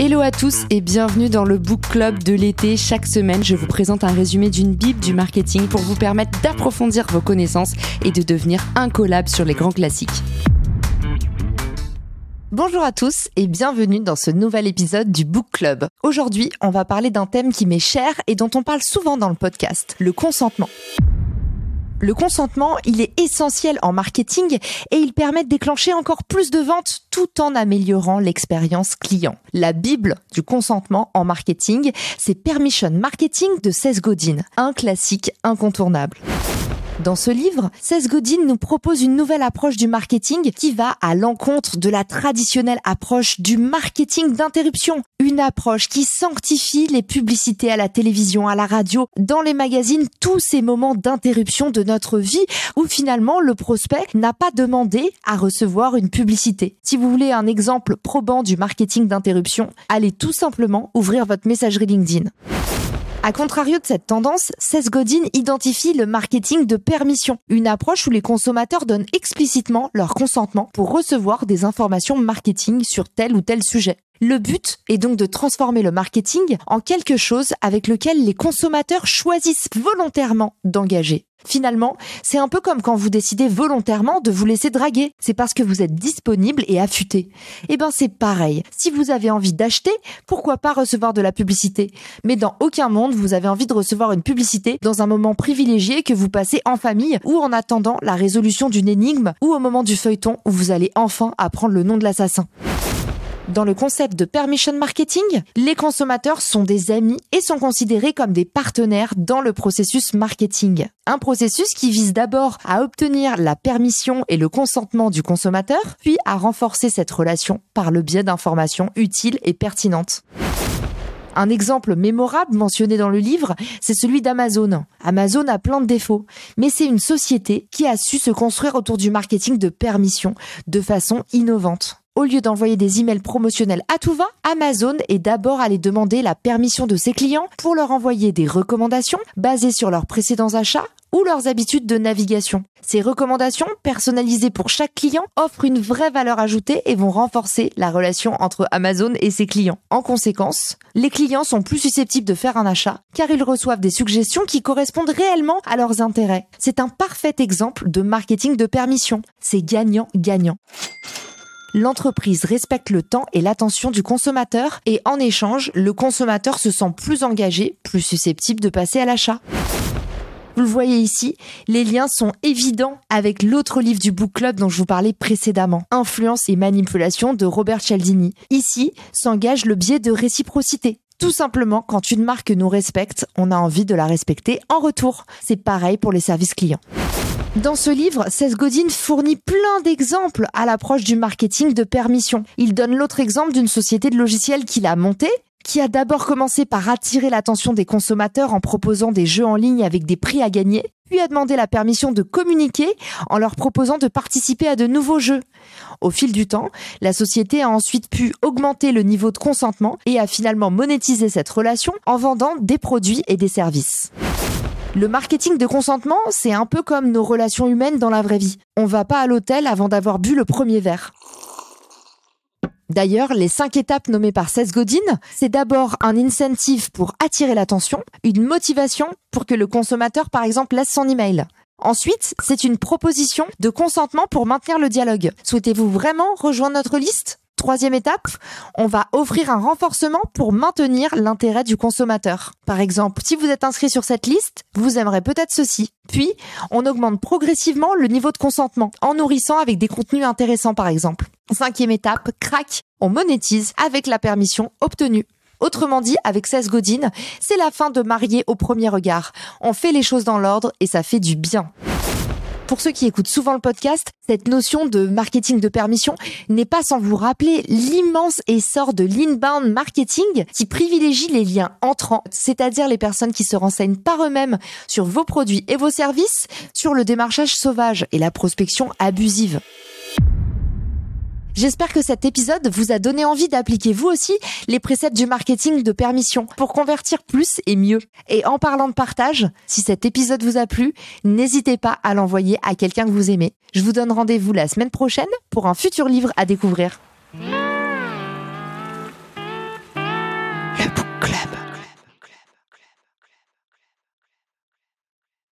Hello à tous et bienvenue dans le Book Club de l'été. Chaque semaine, je vous présente un résumé d'une bible du marketing pour vous permettre d'approfondir vos connaissances et de devenir incollable sur les grands classiques. Bonjour à tous et bienvenue dans ce nouvel épisode du Book Club. Aujourd'hui, on va parler d'un thème qui m'est cher et dont on parle souvent dans le podcast, le consentement. Le consentement, il est essentiel en marketing et il permet de déclencher encore plus de ventes tout en améliorant l'expérience client. La Bible du consentement en marketing, c'est Permission Marketing de Seth Godin, un classique incontournable. Dans ce livre, Seth Godin nous propose une nouvelle approche du marketing qui va à l'encontre de la traditionnelle approche du marketing d'interruption. Une approche qui sanctifie les publicités à la télévision, à la radio, dans les magazines, tous ces moments d'interruption de notre vie où finalement le prospect n'a pas demandé à recevoir une publicité. Si vous voulez un exemple probant du marketing d'interruption, allez tout simplement ouvrir votre messagerie LinkedIn. A contrario de cette tendance, Seth Godin identifie le marketing de permission, une approche où les consommateurs donnent explicitement leur consentement pour recevoir des informations marketing sur tel ou tel sujet. Le but est donc de transformer le marketing en quelque chose avec lequel les consommateurs choisissent volontairement d'engager. Finalement, c'est un peu comme quand vous décidez volontairement de vous laisser draguer. C'est parce que vous êtes disponible et affûté. Eh ben, c'est pareil. Si vous avez envie d'acheter, pourquoi pas recevoir de la publicité? Mais dans aucun monde, vous avez envie de recevoir une publicité dans un moment privilégié que vous passez en famille ou en attendant la résolution d'une énigme ou au moment du feuilleton où vous allez enfin apprendre le nom de l'assassin. Dans le concept de permission marketing, les consommateurs sont des amis et sont considérés comme des partenaires dans le processus marketing. Un processus qui vise d'abord à obtenir la permission et le consentement du consommateur, puis à renforcer cette relation par le biais d'informations utiles et pertinentes. Un exemple mémorable mentionné dans le livre, c'est celui d'Amazon. Amazon a plein de défauts, mais c'est une société qui a su se construire autour du marketing de permission de façon innovante au lieu d'envoyer des emails promotionnels à tout va, Amazon est d'abord allé demander la permission de ses clients pour leur envoyer des recommandations basées sur leurs précédents achats ou leurs habitudes de navigation. Ces recommandations, personnalisées pour chaque client, offrent une vraie valeur ajoutée et vont renforcer la relation entre Amazon et ses clients. En conséquence, les clients sont plus susceptibles de faire un achat car ils reçoivent des suggestions qui correspondent réellement à leurs intérêts. C'est un parfait exemple de marketing de permission. C'est gagnant-gagnant l'entreprise respecte le temps et l'attention du consommateur et en échange, le consommateur se sent plus engagé, plus susceptible de passer à l'achat. Vous le voyez ici, les liens sont évidents avec l'autre livre du Book Club dont je vous parlais précédemment, Influence et manipulation de Robert Cialdini. Ici s'engage le biais de réciprocité. Tout simplement, quand une marque nous respecte, on a envie de la respecter en retour. C'est pareil pour les services clients. Dans ce livre, Seth Godin fournit plein d'exemples à l'approche du marketing de permission. Il donne l'autre exemple d'une société de logiciels qu'il a montée qui a d'abord commencé par attirer l'attention des consommateurs en proposant des jeux en ligne avec des prix à gagner, puis a demandé la permission de communiquer en leur proposant de participer à de nouveaux jeux. Au fil du temps, la société a ensuite pu augmenter le niveau de consentement et a finalement monétisé cette relation en vendant des produits et des services. Le marketing de consentement, c'est un peu comme nos relations humaines dans la vraie vie. On va pas à l'hôtel avant d'avoir bu le premier verre. D'ailleurs, les cinq étapes nommées par Seth Godin, c'est d'abord un incentive pour attirer l'attention, une motivation pour que le consommateur, par exemple, laisse son email. Ensuite, c'est une proposition de consentement pour maintenir le dialogue. Souhaitez-vous vraiment rejoindre notre liste? Troisième étape, on va offrir un renforcement pour maintenir l'intérêt du consommateur. Par exemple, si vous êtes inscrit sur cette liste, vous aimerez peut-être ceci. Puis, on augmente progressivement le niveau de consentement en nourrissant avec des contenus intéressants par exemple. Cinquième étape, crac, on monétise avec la permission obtenue. Autrement dit, avec 16 Godin, c'est la fin de marier au premier regard. On fait les choses dans l'ordre et ça fait du bien. Pour ceux qui écoutent souvent le podcast, cette notion de marketing de permission n'est pas sans vous rappeler l'immense essor de l'inbound marketing qui privilégie les liens entrants, c'est-à-dire les personnes qui se renseignent par eux-mêmes sur vos produits et vos services, sur le démarchage sauvage et la prospection abusive. J'espère que cet épisode vous a donné envie d'appliquer vous aussi les préceptes du marketing de permission pour convertir plus et mieux. Et en parlant de partage, si cet épisode vous a plu, n'hésitez pas à l'envoyer à quelqu'un que vous aimez. Je vous donne rendez-vous la semaine prochaine pour un futur livre à découvrir.